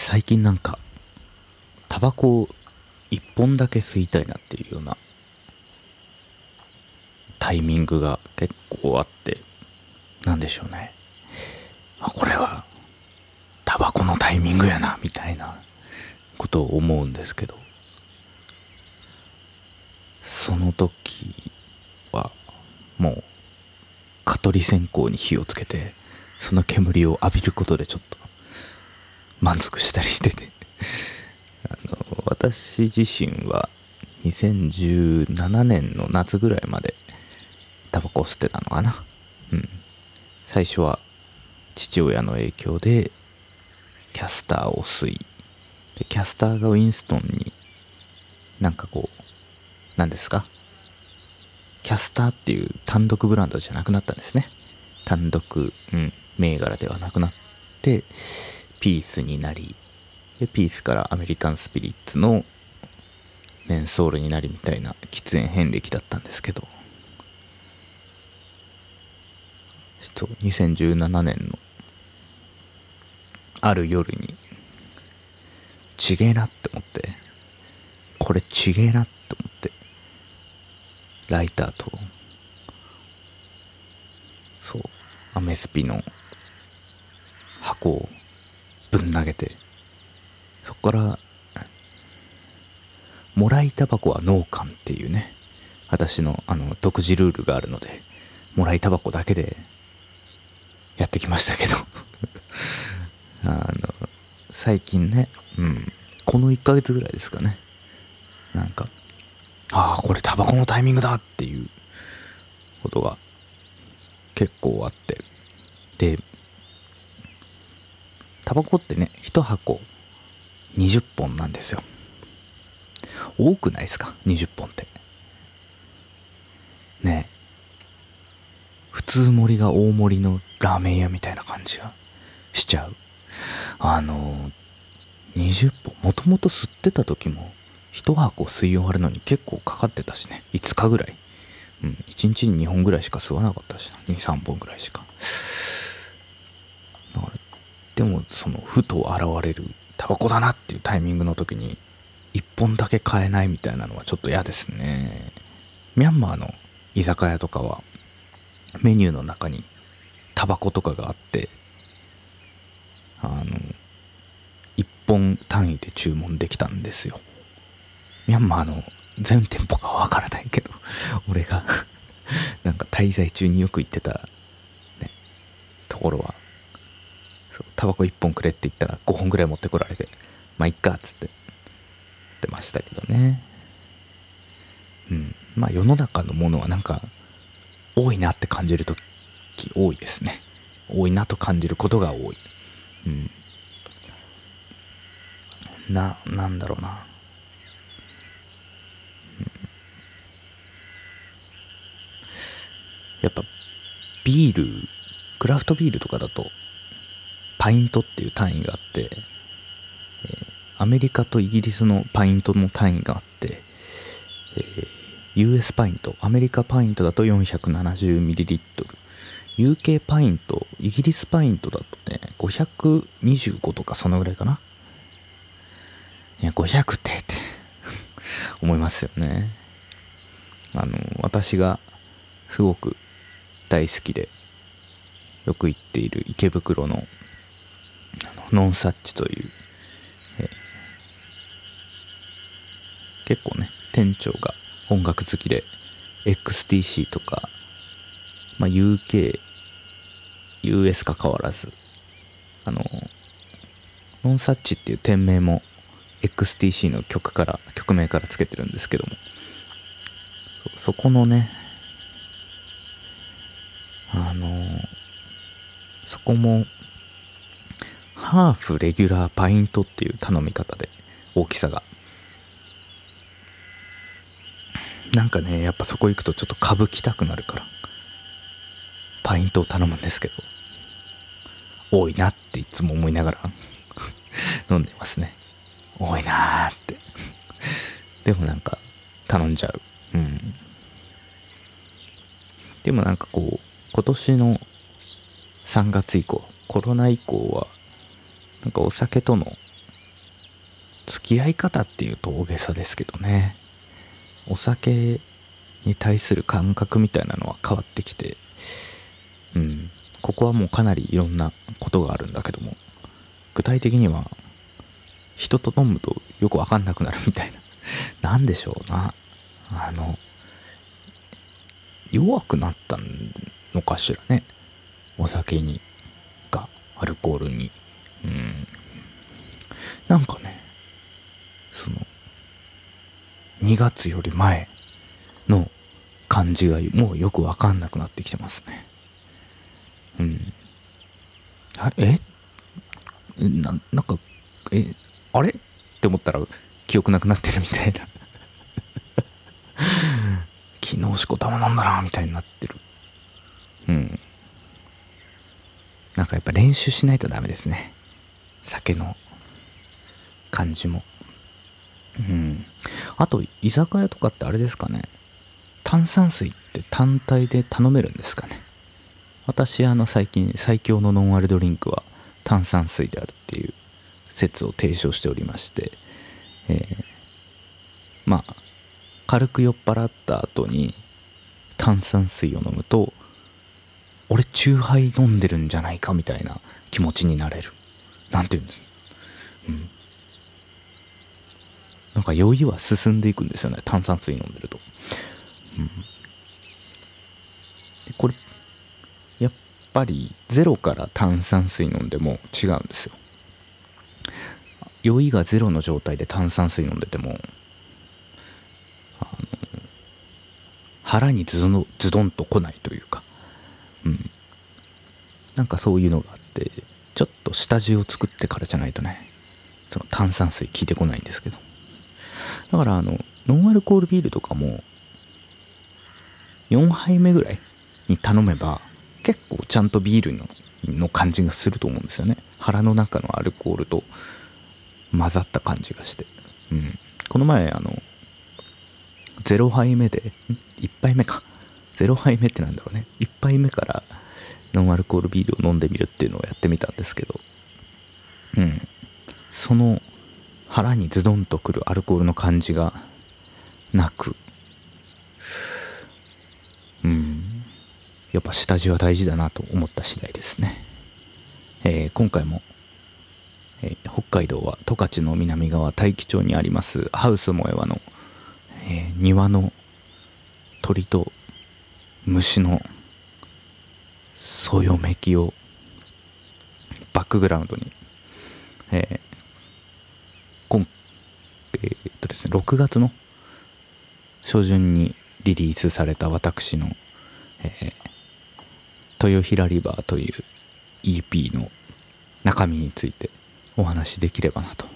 最近なんかタバコを一本だけ吸いたいなっていうようなタイミングが結構あってなんでしょうね。あこれはタバコのタイミングやなみたいなことを思うんですけど。その時はもう蚊取り線香に火をつけてその煙を浴びることでちょっと満足したりしてて。あの私自身は2017年の夏ぐらいまでタバコを吸ってたのかな。うん。最初は父親の影響でキャスターを吸いでキャスターがウィンストンになんかこう何ですか？キャスターっていう単独ブランドじゃなくなったんですね。単独、うん、銘柄ではなくなってピースになりでピースからアメリカンスピリッツのメンソールになりみたいな喫煙遍歴だったんですけど。そう2017年のある夜にちげえなって思ってこれちげえなって思ってライターとそうアメスピの箱を投げてそこからもらいタバコは農館っていうね私のあの独自ルールがあるのでもらいタバコだけでやってきましたけど。あの最近ねうんこの1ヶ月ぐらいですかね。なんかああこれタバコのタイミングだっていうことが結構あってでタバコってね1箱20本なんですよ。多くないですか？20本って。ね。普通盛りが大盛りのラーメン屋みたいな感じがしちゃう。あの20本。もともと吸ってた時も1箱吸い終わるのに結構かかってたしね。5日ぐらい。うん。1日に2本ぐらいしか吸わなかったし23本ぐらいしか。でもそのふと現れるタバコだなっていうタイミングの時に1本だけ買えないみたいなのはちょっと嫌ですね。ミャンマーの居酒屋とかはメニューの中にタバコとかがあってあの1本単位で注文できたんですよ。ミャンマーの全店舗かわからないけど 俺が なんか滞在中によく行ってた、ね、ところはタバコ1本くれって言ったら5本ぐらい持ってこられてまあいっかっつってってましたけどね。うん。まあ世の中のものはなんか多いなって感じる時多いですね。多いなと感じることが多い。うん。ななんだろうな、うん、やっぱビールクラフトビールとかだとパイントっていう単位があって、えー、アメリカとイギリスのパイントの単位があって、えー、US パイントアメリカパイントだと 470ml UK パイントイギリスパイントだとね525とかそのぐらいかな。いや500ってって 思いますよね。あの私がすごく大好きでよく行っている池袋のノンサッチという、えー、結構ね店長が音楽好きで XTC とか、まあ、UK US か変わらずあのノンサッチっていう店名も XTC の曲から曲名からつけてるんですけどもそこのねあのそこもハーフレギュラーパイントっていう頼み方で大きさが。なんかねやっぱそこ行くとちょっと歌舞きたくなるから。パイントを頼むんですけど。多いなっていつも思いながら。飲んでますね。多いなーって。でもなんか頼んじゃう。うん。でもなんかこう今年の3月以降コロナ以降はなんかお酒との付き合い方っていうと大げさですけどね。お酒に対する感覚みたいなのは変わってきてうん。ここはもうかなりいろんなことがあるんだけども具体的には人と飲むとよくわかんなくなるみたいな。なんでしょうな。あの弱くなったのかしらね。お酒にがアルコールに。うん。なんかねその2月より前の感じがもうよくわかんなくなってきてますね。うん。あえ？ななんかえ？あれ？って思ったら記憶なくなってるみたいな。昨日しこたま飲んだなみたいになってる。うん。なんかやっぱ練習しないとダメですね。酒の感じも。うん。あと居酒屋とかってあれですかね。炭酸水って単体で頼めるんですかね。私あの最近最強のノンアルドリンクは炭酸水であるっていう説を提唱しておりまして、えー、まあ軽く酔っ払った後に炭酸水を飲むと俺チューハイ飲んでるんじゃないかみたいな気持ちになれる。なんて言うんです？うん。なんか酔いは進んでいくんですよね。炭酸水飲んでると、うん、これやっぱりゼロから炭酸水飲んでも違うんですよ。酔いがゼロの状態で炭酸水飲んでてもあの腹にズドズドンと来ないというか。うん。なんかそういうのがあって。ちょっと下地を作ってからじゃないとねその炭酸水効いてこないんですけど。だからあのノンアルコールビールとかも4杯目ぐらいに頼めば結構ちゃんとビールのの感じがすると思うんですよね。腹の中のアルコールと混ざった感じがして、うん、この前あの0杯目で1杯目か。0杯目ってなんだろうね。1杯目からノンアルコールビールを飲んでみるっていうのをやってみたんですけど。うん。その腹にズドンとくるアルコールの感じがなく。うん。やっぱ下地は大事だなと思った次第ですね、えー、今回も、えー、北海道は十勝の南側大樹町にありますハウス萌えはの、えー、庭の鳥と虫のそよめきをバックグラウンドに、えー、今、えー、っとですね、6月の初旬にリリースされた私の、えー、豊平リバーという EP の中身についてお話しできればなと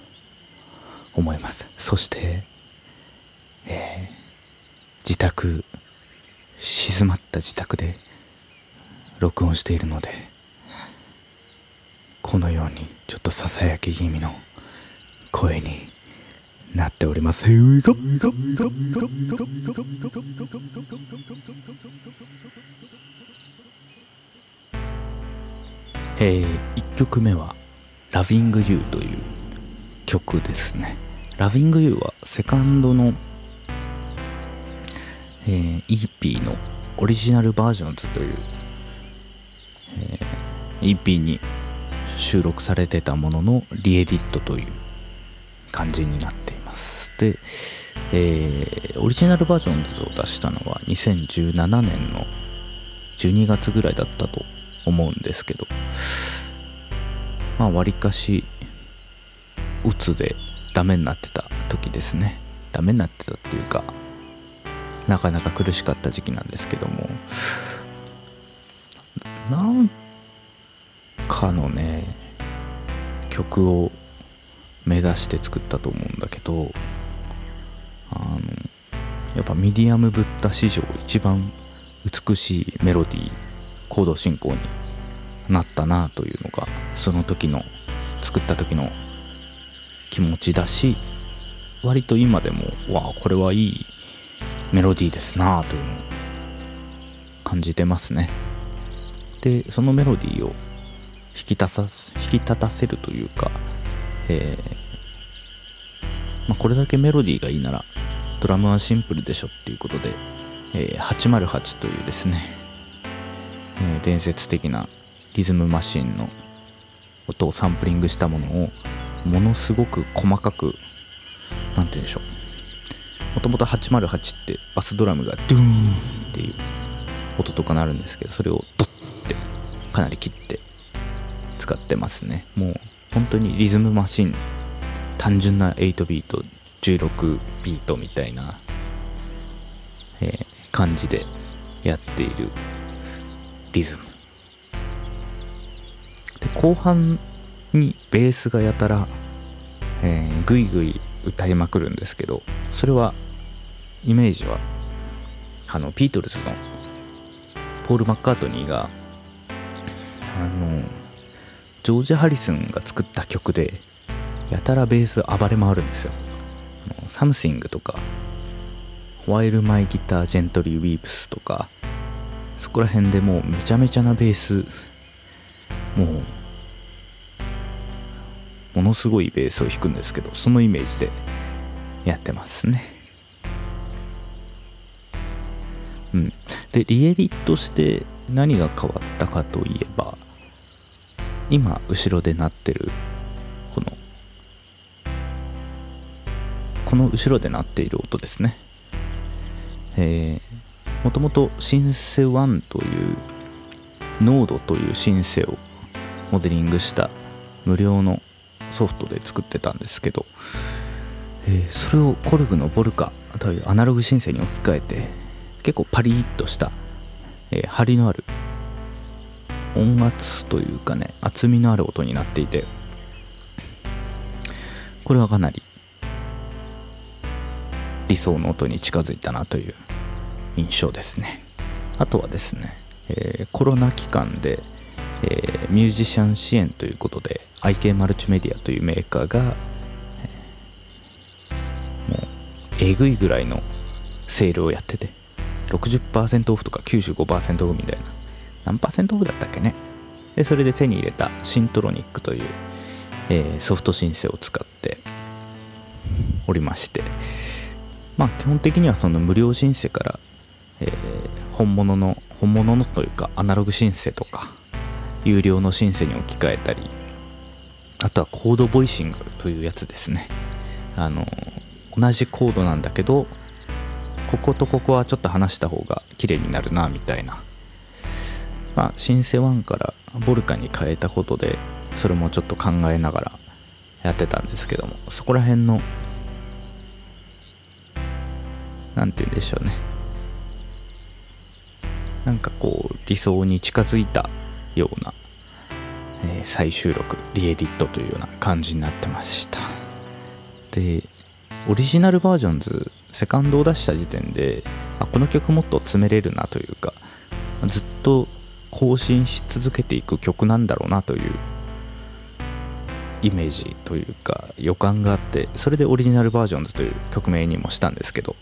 思います。そして、えー、自宅、静まった自宅で録音しているのでこのようにちょっとささやき気味の声になっております。えー、1曲目は「Loving You」という曲ですね。Loving You はセカンドの、えー、EP のオリジナルバージョンズという1品に収録されてたもののリエディットという感じになっています。で、えー、オリジナルバージョンズを出したのは2017年の12月ぐらいだったと思うんですけどまあわりかしうつでダメになってた時ですね。ダメになってたっていうかなかなか苦しかった時期なんですけども。なんかのね曲を目指して作ったと思うんだけどあのやっぱミディアムブッダ史上一番美しいメロディーコード進行になったなというのがその時の作った時の気持ちだし割と今でもわあこれはいいメロディーですなというのを感じてますね。でそのメロディーを引き立た引き立たせるというか、えまあ、これだけメロディーがいいならドラムはシンプルでしょっていうことで、えー、808というですね、えー、伝説的なリズムマシンの音をサンプリングしたものをものすごく細かく何て言うんでしょう。もともと808ってバスドラムがドゥーンっていう音とかなるんですけどそれをドッてかなり切って使ってますね。もう本当にリズムマシン。単純な8ビート16ビートみたいな、えー、感じでやっているリズム。で後半にベースがやたら、えー、ぐいぐい歌いまくるんですけどそれはイメージはあのビートルズのポール・マッカートニーがあのジョージ・ハリスンが作った曲でやたらベース暴れ回るんですよ。 Something とか While My Guitar Gently Weeps とかそこら辺でもうめちゃめちゃなベースもうものすごいベースを弾くんですけどそのイメージでやってますね。うん。でリエリとして何が変わったかといえば今後ろで鳴ってるこのこの後ろで鳴っている音ですね。えー、もともとシンセ1というノードというシンセをモデリングした無料のソフトで作ってたんですけど、えー、それをコルグのボルカというアナログシンセに置き換えて結構パリッとした、えー、張りのある音圧というかね厚みのある音になっていてこれはかなり理想の音に近づいたなという印象ですね。あとはですね、えー、コロナ期間でえー、ミュージシャン支援ということで IK マルチメディアというメーカーが、えー、もうえぐいぐらいのセールをやってて60%オフとか95%オフみたいな何パーセントオフだったっけね。でそれで手に入れたシントロニックという、えー、ソフトシンセを使っておりまして。まあ基本的にはその無料シンセから、えー、本物の本物のというかアナログシンセとか有料のシンセに置き換えたりあとはコードボイシングというやつですね。あの同じコードなんだけどこことここはちょっと話した方が綺麗になるなみたいなまあシンセ1からボルカに変えたことでそれもちょっと考えながらやってたんですけどもそこら辺の何て言うんでしょうね。なんかこう理想に近づいたような、えー、再収録リエディットというような感じになってました。でオリジナルバージョンズセカンドを出した時点であこの曲もっと詰めれるなというかずっと更新し続けていく曲なんだろうなというイメージというか予感があってそれでオリジナルバージョンズという曲名にもしたんですけど。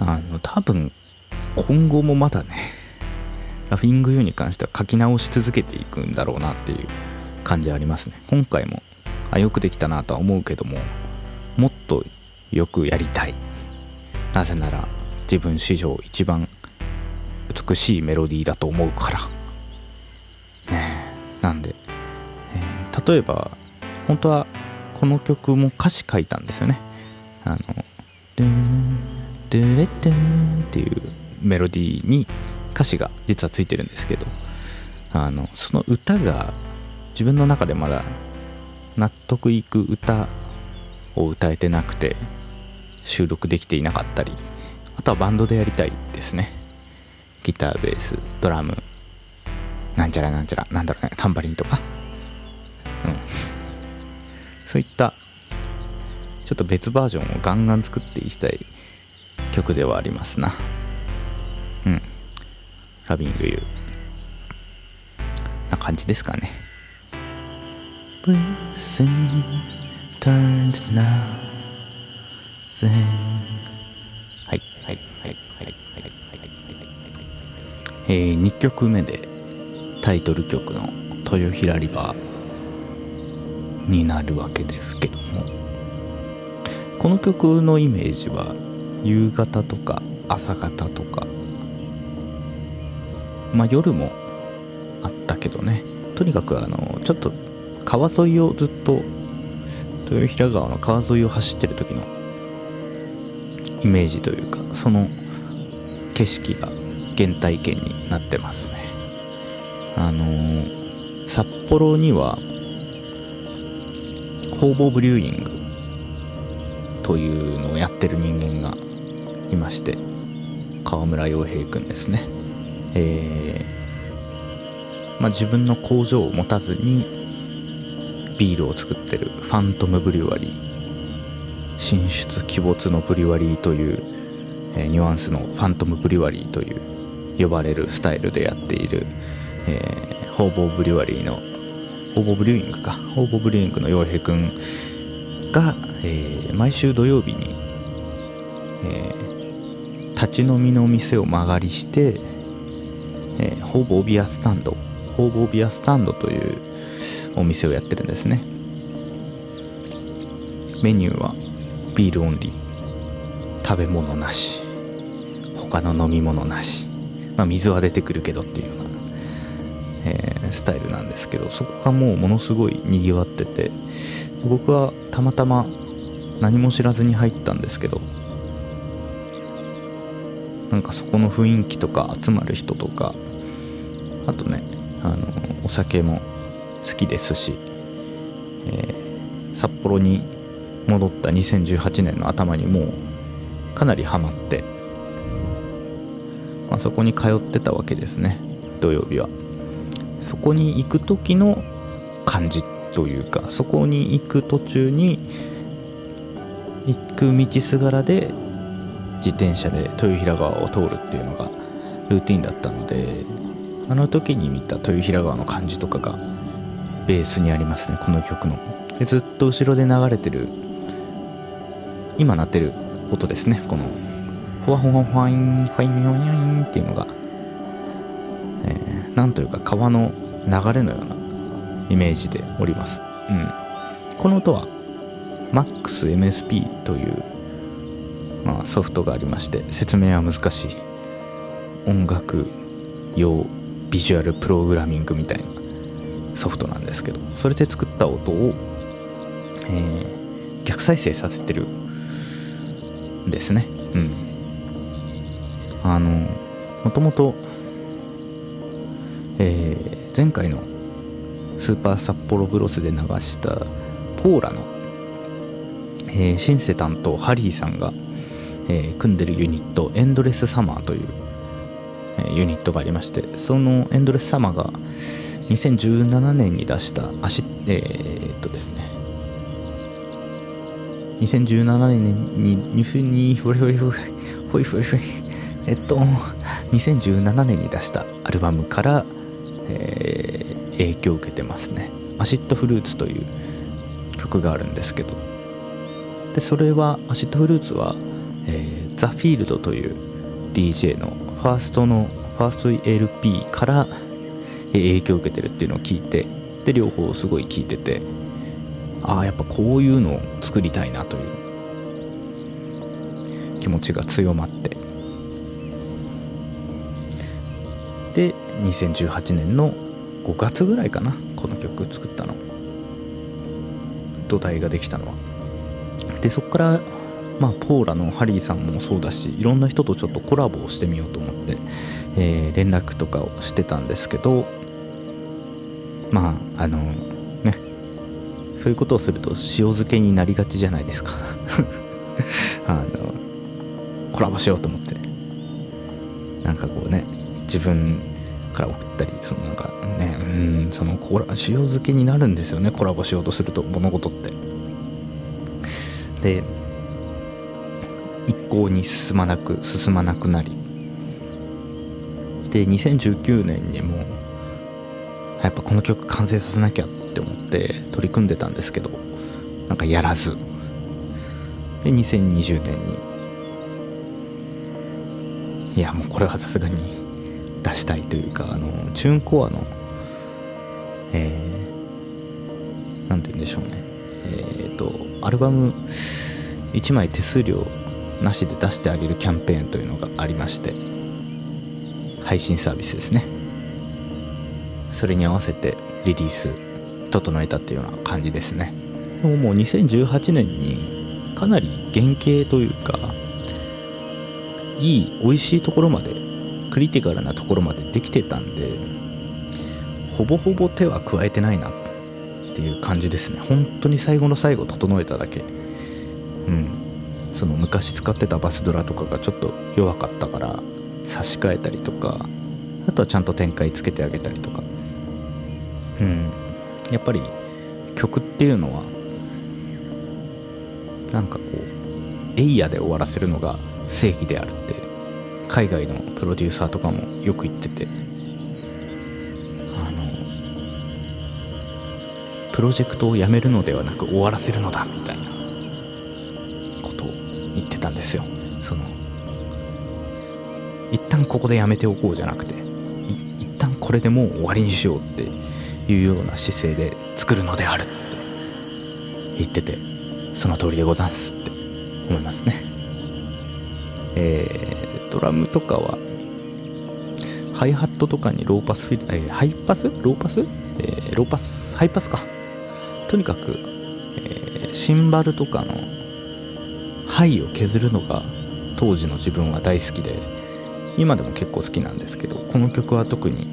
あの多分今後もまだね ラフィング U に関しては書き直し続けていくんだろうなっていう感じありますね。今回もあよくできたなとは思うけどももっとよくやりたい。なぜなら自分史上一番美しいメロディーだと思うから。ねなんで、えー、例えば本当はこの曲も歌詞書いたんですよね。あの「ドゥンドゥレッドゥン」っていうメロディーに歌詞が実はついてるんですけどあのその歌が自分の中でまだ納得いく歌を歌えてなくて収録できていなかったりあとはバンドでやりたいですね。ギターベースドラムなんちゃらなんちゃらなんだろうねタンバリンとか。うん。そういったちょっと別バージョンをガンガン作っていきたい曲ではありますな。うん。ラビングユー。な感じですかね。Breathing turned now then えー、2曲目でタイトル曲の「豊平リバー」になるわけですけども。この曲のイメージは夕方とか朝方とか。まあ夜もあったけどね。とにかくあのちょっと川沿いをずっと豊平川の川沿いを走ってる時のイメージというかその景色が原体験になってますね。あのー、札幌にはホーボーブリューイングというのをやってる人間がいまして川村洋平君ですね。えー、まあ、自分の工場を持たずにビールを作ってるファントムブリュワリー進出鬼没のブリュワリーという、え、ニュアンスのファントムブリュワリーという呼ばれるスタイルでやっている、えー、ホーボーブリュワリーのホーボーブリューイングか。ホーボーブリューイングの洋平くんが、えー、毎週土曜日に、えー、立ち飲みのお店を間借りして、えー、ホーボービアスタンドホーボービアスタンドというお店をやってるんですね。メニューはビールオンリー。食べ物なし。他の飲み物なし。まあ、水は出てくるけどっていうような、えー、スタイルなんですけどそこがもうものすごいにぎわってて僕はたまたま何も知らずに入ったんですけどなんかそこの雰囲気とか集まる人とかあとねあのお酒も好きですし、えー、札幌に戻った2018年の頭にもうかなりハマってまあ、そこに通ってたわけですね土曜日は。そこに行く時の感じというかそこに行く途中に行く道すがらで自転車で豊平川を通るっていうのがルーティンだったのであの時に見た豊平川の感じとかがベースにありますねこの曲の。でずっと後ろで流れてる今鳴ってる音ですねこのふわふわふわいん、ふわいん、ふわいんっていうのが、えー、なんというか川の流れのようなイメージでおります。うん。この音は MaxMSP という、まあ、ソフトがありまして、説明は難しい音楽用ビジュアルプログラミングみたいなソフトなんですけど、それで作った音を、えー、逆再生させてるんですね。うん。あのもともと、えー、前回のスーパー札幌ブロスで流したポーラの、えー、シンセ担当ハリーさんが、えー、組んでるユニットエンドレスサマーという、えー、ユニットがありましてそのエンドレスサマーが2017年に出した足えー、っとですね。2017年にににほいほいほいほいほいほいえっと2017年に出したアルバムから、えー、影響を受けてますね。アシッドフルーツという曲があるんですけど。でそれはアシッドフルーツは、えー、ザ・フィールドという DJ のファーストのファースト LP から、影響を受けてるっていうのを聞いてで両方すごい聞いててああやっぱこういうのを作りたいなという気持ちが強まって。で2018年の5月ぐらいかなこの曲作ったの。土台ができたのは。でそこからまあポーラのハリーさんもそうだしいろんな人とちょっとコラボをしてみようと思って、えー、連絡とかをしてたんですけどまああのねそういうことをすると塩漬けになりがちじゃないですか。あのコラボしようと思って。なんかこうね自分から送ったりそのなんかねうんそのコラ塩漬けになるんですよねコラボしようとすると物事って。で一向に進まなく進まなくなり。で2019年にもやっぱこの曲完成させなきゃって思って取り組んでたんですけどなんかやらず。で2020年にいやもうこれはさすがに出したいというかあのチューンコアの、え何て言うんでしょうね。えっ、とアルバム1枚手数料なしで出してあげるキャンペーンというのがありまして配信サービスですね。それに合わせてリリース整えたっていうような感じですね。でももう2018年にかなり原型というかいい美味しいところまでクリティカルなところまでできてたんでほぼほぼ手は加えてないなっていう感じですね。本当に最後の最後整えただけ。うん。その昔使ってたバスドラとかがちょっと弱かったから差し替えたりとかあとはちゃんと展開つけてあげたりとか。うん。やっぱり曲っていうのはなんかこうエイヤで終わらせるのが正義であるって海外のプロデューサーとかもよく言ってて。あのプロジェクトをやめるのではなく終わらせるのだみたいなことを言ってたんですよ。その一旦ここでやめておこうじゃなくて一旦これでもう終わりにしようっていうような姿勢で作るのであるって言っててその通りでござんすって思いますね。えー、ドラムとかはハイハットとかにローパスフィル、えー、ハイパス？ローパス、えー、ローパス？ハイパスか。とにかく、えー、シンバルとかのハイを削るのが当時の自分は大好きで今でも結構好きなんですけどこの曲は特に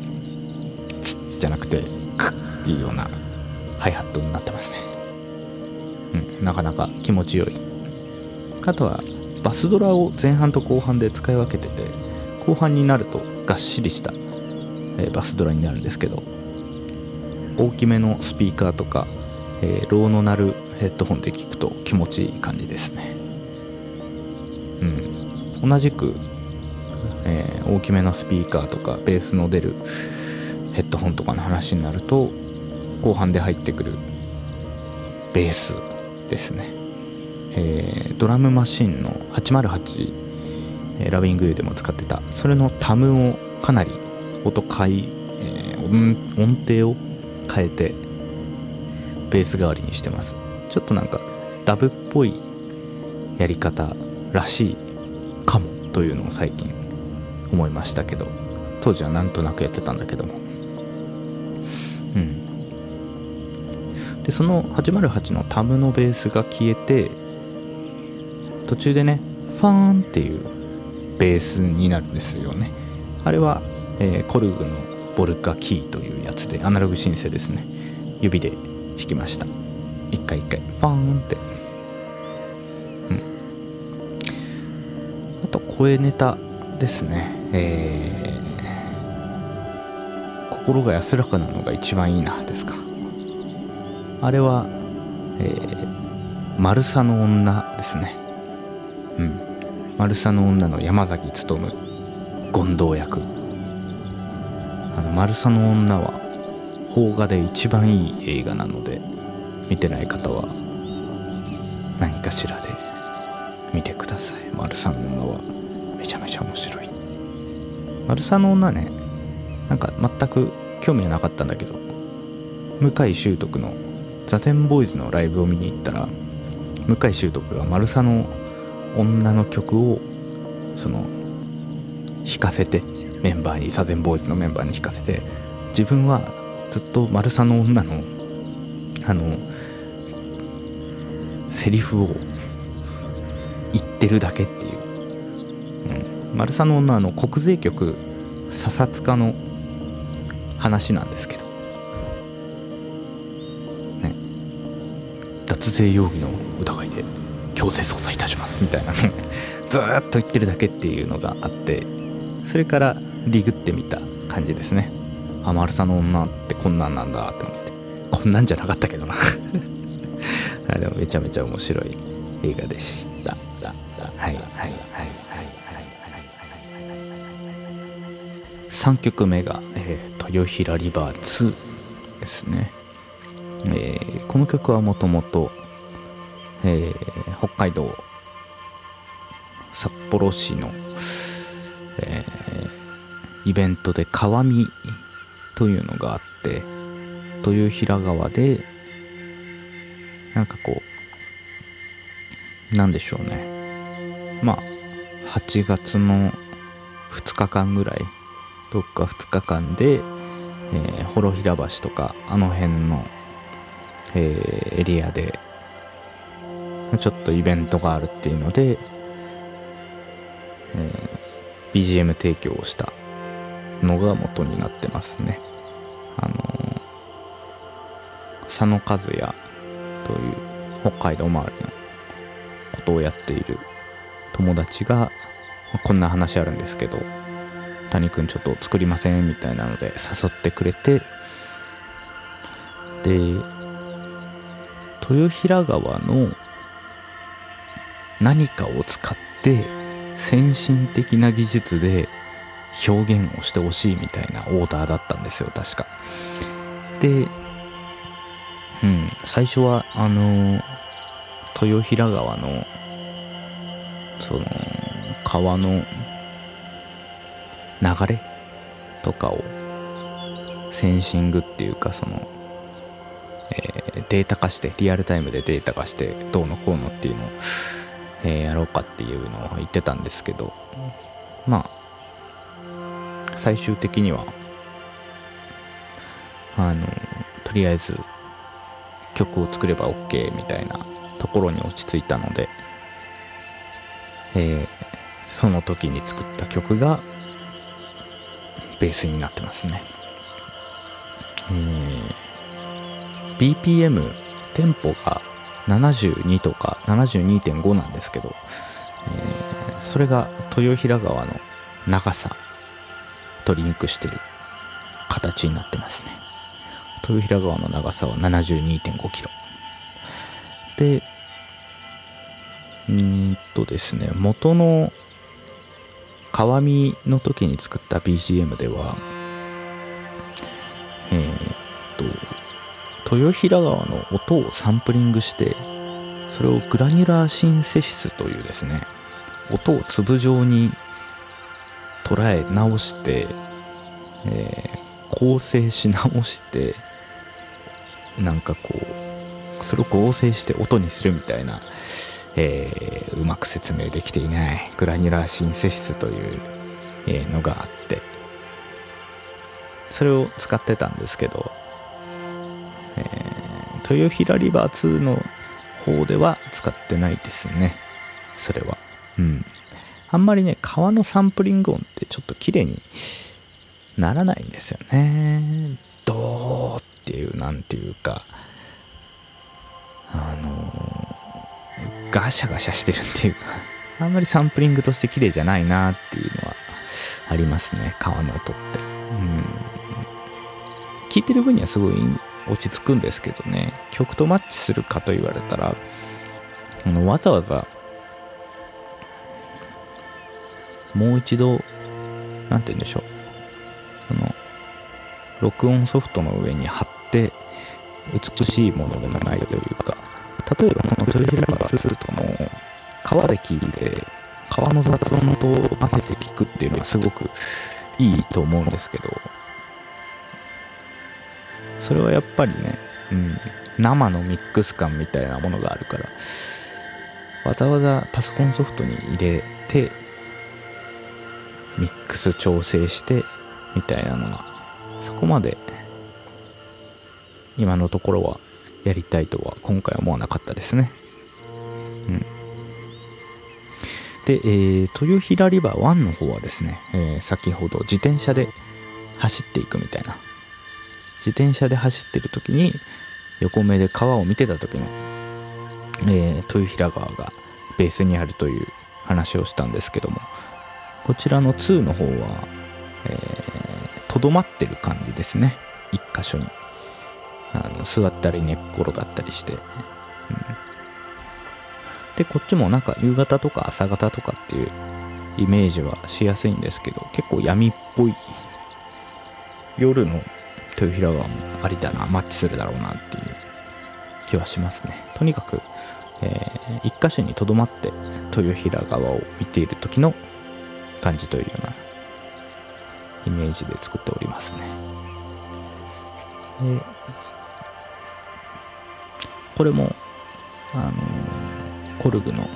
「ツッ」じゃなくて「クッ」っていうようなハイハットになってますね。うんなかなか気持ちよい。あとはバスドラを前半と後半で使い分けてて後半になるとがっしりした、え、バスドラになるんですけど大きめのスピーカーとか、えー、ローの鳴るヘッドホンで聞くと気持ちいい感じですね。うん。同じく、えー、大きめのスピーカーとかベースの出るヘッドホンとかの話になると後半で入ってくるベースですね。えー、ドラムマシンの808、えー、ラビング U でも使ってた。それのタムをかなり音変ええー、音程を変えてベース代わりにしてます。ちょっとなんかダブっぽいやり方らしいかもというのを最近思いましたけど当時はなんとなくやってたんだけども。うん。でその808のタムのベースが消えて途中でねファーンっていうベースになるんですよね。あれは、えー、コルグのボルカキーというやつでアナログシンセですね。指で弾きました。一回一回ファーンって。うん。あと声ネタですね。えー、心が安らかなのが一番いいなですか。あれは、えー、マルサの女ですね。うん。マルサの女の山崎努権藤役。あのマルサの女は邦画で一番いい映画なので見てない方は何かしらで見てください。マルサの女はめちゃめちゃ面白い。マルサの女ねなんか全く興味はなかったんだけど向井秀徳のザ・テンボーイズのライブを見に行ったら向井秀徳がマルサの女女の曲をその弾かせてメンバーにサゼンボーイズのメンバーに弾かせて自分はずっとマルサの女のあのセリフを言ってるだけっていう、うん、マルサの女の国税局査察課の話なんですけど。ね。脱税容疑の疑いで。強制捜査いたします。みたいな。ずっと言ってるだけっていうのがあって。それからディグってみた感じですね。あ丸さんの女ってこんなんなんだって思って。こんなんじゃなかったけどな。でもめちゃめちゃ面白い映画でした。はいはいはいはいはい3曲目が、えー、豊平リバー2ですね、えー、この曲はもともとえー、北海道札幌市の、えー、イベントで川見というのがあって豊平川でなんかこうなんでしょうね。まあ8月の2日間ぐらいどっか2日間で、えー、幌平橋とかあの辺の、えー、エリアでちょっとイベントがあるっていうので、えー、BGM 提供をしたのが元になってますね。あのー、佐野和也という北海道周りのことをやっている友達がこんな話あるんですけど谷くんちょっと作りませんみたいなので誘ってくれてで豊平川の何かを使って先進的な技術で表現をしてほしいみたいなオーダーだったんですよ確か。でうん最初はあの豊平川のその川の流れとかをセンシングっていうかその、えー、データ化してリアルタイムでデータ化してどうのこうのっていうのを、えー、やろうかっていうのを言ってたんですけどまあ最終的にはあのとりあえず曲を作れば OK みたいなところに落ち着いたので、えー、その時に作った曲がベースになってますね。えー、BPM、テンポが72とか72.5なんですけど、えー、それが豊平川の長さとリンクしてる形になってますね。豊平川の長さは72.5キロ。で、うんとですね、元の川見の時に作った BGM では、えー、っと、豊平川の音をサンプリングして、それをグラニュラーシンセシスというですね、音を粒状に捉え直して、えー、構成し直して、なんかこう、それを合成して音にするみたいな、えー、うまく説明できていないグラニュラーシンセシスという、えのがあってそれを使ってたんですけど、えー、豊平リバー2の方では使ってないですね。それは。うん。あんまりね川のサンプリング音ってちょっと綺麗にならないんですよね。どうっていうなんていうか。あのガシャガシャしてるっていうか。あんまりサンプリングとして綺麗じゃないなっていうのはありますね川の音って。うん。聞いてる分にはすごい落ち着くんですけどね。曲とマッチするかと言われたらあのわざわざもう一度何て言うんでしょう。その録音ソフトの上に貼って美しいものでもないというか例えばこのトイレラバー2とも川で聞いて川の雑音と混ぜて聞くっていうのはすごくいいと思うんですけどそれはやっぱりね、うん、生のミックス感みたいなものがあるからわざわざパソコンソフトに入れてミックス調整してみたいなのがそこまで今のところはやりたいとは今回思わなかったですね。うん。で、えー、豊平リバー1の方はですね、えー、先ほど自転車で走っていくみたいな。自転車で走ってる時に横目で川を見てた時の、えー、豊平川がベースにあるという話をしたんですけども、こちらの2の方は、と、ど、まってる感じですね。一箇所に。あの座ったり寝っ転がったりして、うん、でこっちもなんか夕方とか朝方とかっていうイメージはしやすいんですけど結構闇っぽい夜の豊平川もありだなマッチするだろうなっていう気はしますね。とにかく、えー、一箇所にとどまって豊平川を見ている時の感じというようなイメージで作っておりますね。これもあのコルグの、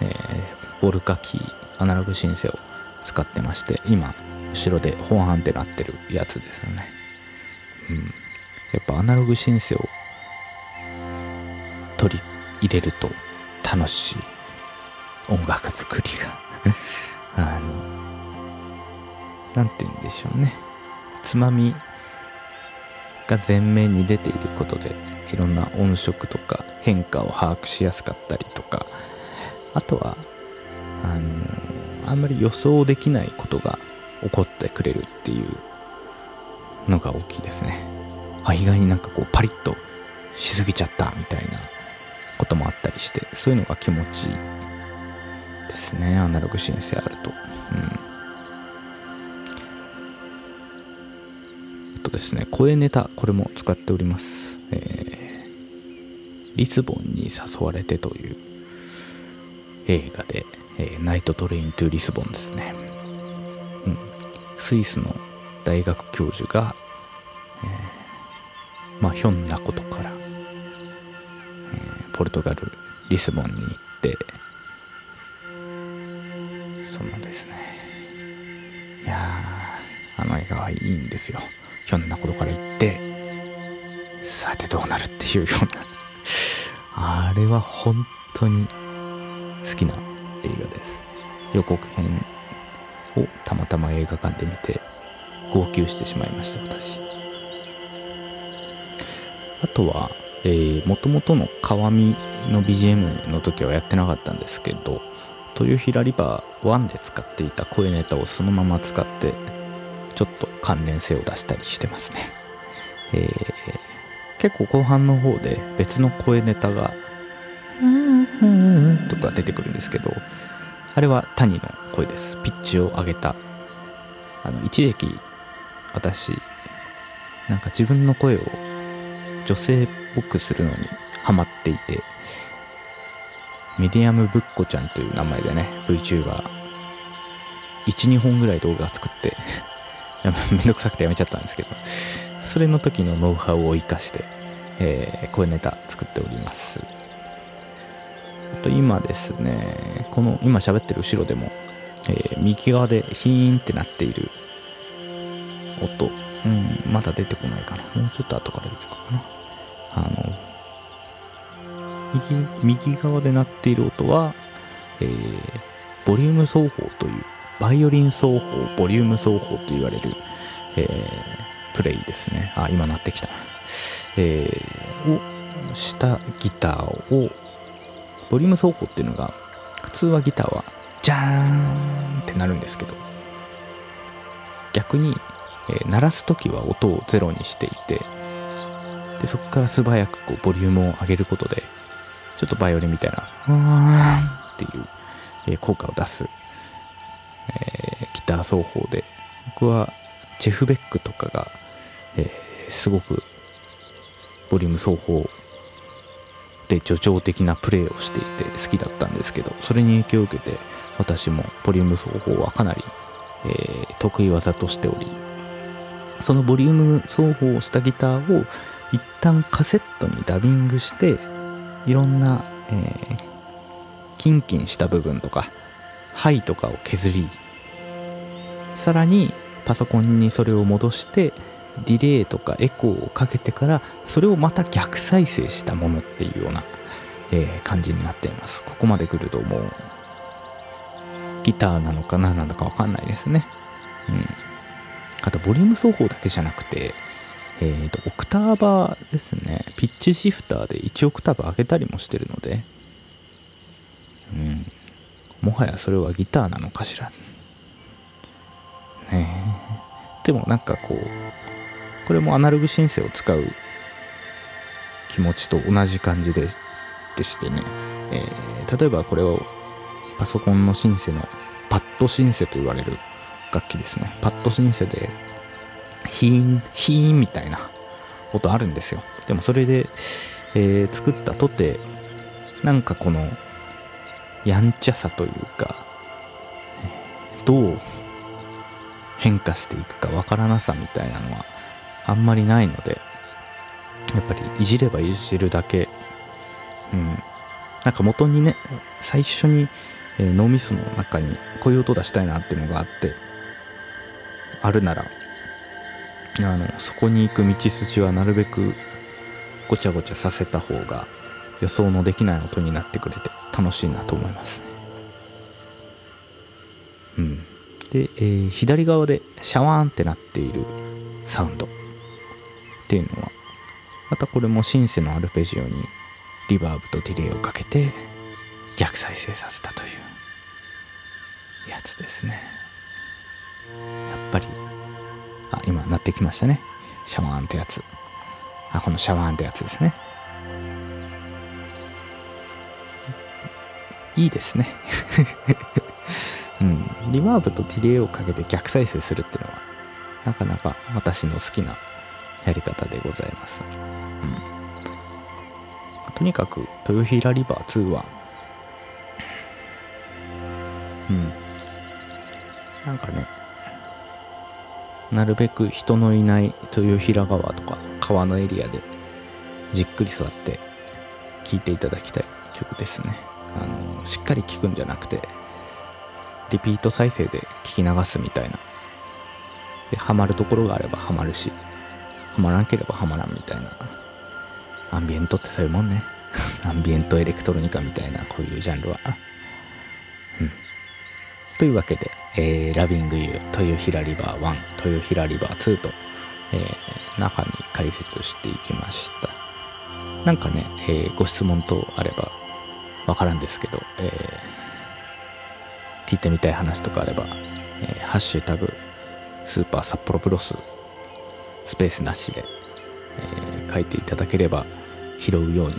えー、ボルカキーアナログシンセを使ってまして今後ろでホーンってなってるやつですよね。うん。やっぱアナログシンセを取り入れると楽しい音楽作りが。あの何て言うんでしょうね。つまみが前面に出ていることでいろんな音色とか変化を把握しやすかったりとか。あとはあのあんまり予想できないことが起こってくれるっていうのが大きいですね。あ意外になんかこうパリッとしすぎちゃったみたいなこともあったりしてそういうのが気持ちいいですね。アナログ申請あると。うん。あとですね声ネタこれも使っております。えー、リスボンに誘われてという映画で、えー、ナイトトレイントゥリスボンですね、うん、スイスの大学教授が、えー、まあひょんなことからポルトガルリスボンに行ってそのですね。いやあの映画はいいんですよ。ひょんなことから行ってさてどうなるっていうような。あれは本当に好きな映画です。予告編をたまたま映画館で見て号泣してしまいました私あとはえー、元々の川見の BGM の時はやってなかったんですけど、豊平リバー1で使っていた声ネタをそのまま使って、ちょっと関連性を出したりしてますね。えー、結構後半の方で別の声ネタが、とか出てくるんですけど、あれは谷の声です。ピッチを上げた。あの、一時期、私、なんか自分の声を女性っぽくするのにハマっていて、ミディアムブッコちゃんという名前でね、VTuber、1、2本ぐらい動画作って めんどくさくてやめちゃったんですけど、それの時のノウハウを活かして、えー、こういうネタ作っております。あと今ですね、この今喋ってる後ろでも、えー、右側でヒーンってなっている音、うん、まだ出てこないかな。もうちょっと後から出てくるかな。あの、右、右側で鳴っている音は、えー、ボリューム奏法という、バイオリン奏法、ボリューム奏法と言われる、えー、プレイですね。あ、今鳴ってきた。えー、をしたギターを、ボリューム奏法っていうのが、普通はギターは、ジャーンってなるんですけど、逆に、えー、鳴らす時は音をゼロにしていて、で、そこから素早くこうボリュームを上げることで、ちょっとバイオリンみたいな、うーんっていう、えー、効果を出す、えー、ギター奏法で、僕はジェフ・ベックとかが、え、すごくボリューム奏法で助長的なプレーをしていて好きだったんですけど、それに影響を受けて、私もボリューム奏法はかなり、えー、得意技としており、そのボリューム奏法をしたギターを一旦カセットにダビングしていろんな、えー、キンキンした部分とかハイとかを削りさらにパソコンにそれを戻してディレイとかエコーをかけてからそれをまた逆再生したものっていうような、えー、感じになっています。ここまで来るともうギターなのか何なのかわかんないですね。あとボリューム奏法だけじゃなくてえーと、オクターバーですね。ピッチシフターで1オクターブ上げたりもしてるので、うん。もはやそれはギターなのかしら。ねでもなんかこう、これもアナログシンセを使う気持ちと同じ感じででしてね、えー、例えばこれをパソコンのシンセのパッドシンセと言われる楽器ですね。パッドシンセでヒーン、ヒーンみたいな音あるんですよ。でもそれで、えー、作ったとて、なんかこの、やんちゃさというか、どう変化していくかわからなさみたいなのはあんまりないので、やっぱりいじればいじるだけうんなんか元にね最初に、えー脳みその中にこういう音出したいなっていうのがあってあるならあのそこに行く道筋はなるべくごちゃごちゃさせた方が予想のできない音になってくれて楽しいなと思いますね。うん。で、えー左側でシャワーンってなっているサウンド。っていうのはまたこれもシンセのアルペジオにリバーブとディレイをかけて逆再生させたというやつですね。やっぱりあ今鳴ってきましたね。シャワーンってやつ。あこのシャワーンってやつですね。いいですね。うん。リバーブとディレイをかけて逆再生するっていうのはなかなか私の好きなやり方でございます、うん、とにかく豊平リバー2はうん。なんかねなるべく人のいない豊平川とか川のエリアでじっくり座って聴いていただきたい曲ですね。あのしっかり聴くんじゃなくてリピート再生で聞き流すみたいな。でハマるところがあればハマるしハマらなければハマらんみたいな。アンビエントってそういうもんね。アンビエントエレクトロニカみたいなこういうジャンルは。うん。というわけで、えー、ラビングユー豊平リバー1豊平リバー2と、えー中に解説していきました。なんかね、えーご質問等あればわからんですけど、えー聞いてみたい話とかあれば、えーハッシュタグスーパー札幌プロススペースなしで、えー書いていただければ拾うように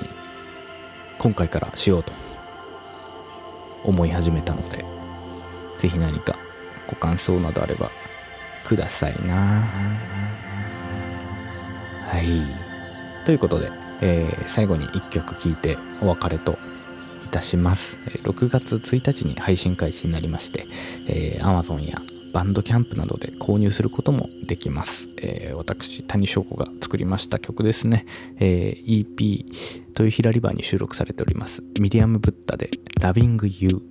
今回からしようと思い始めたのでぜひ何かご感想などあればくださいな。はい。ということで、えー最後に1曲聴いてお別れといたします。6月1日に配信開始になりまして、えー Amazon やバンドキャンプなどで購入することもできます、えー私谷翔子が作りました曲ですね、えー EP 豊平リバーに収録されております。ミディアムブッダで Loving You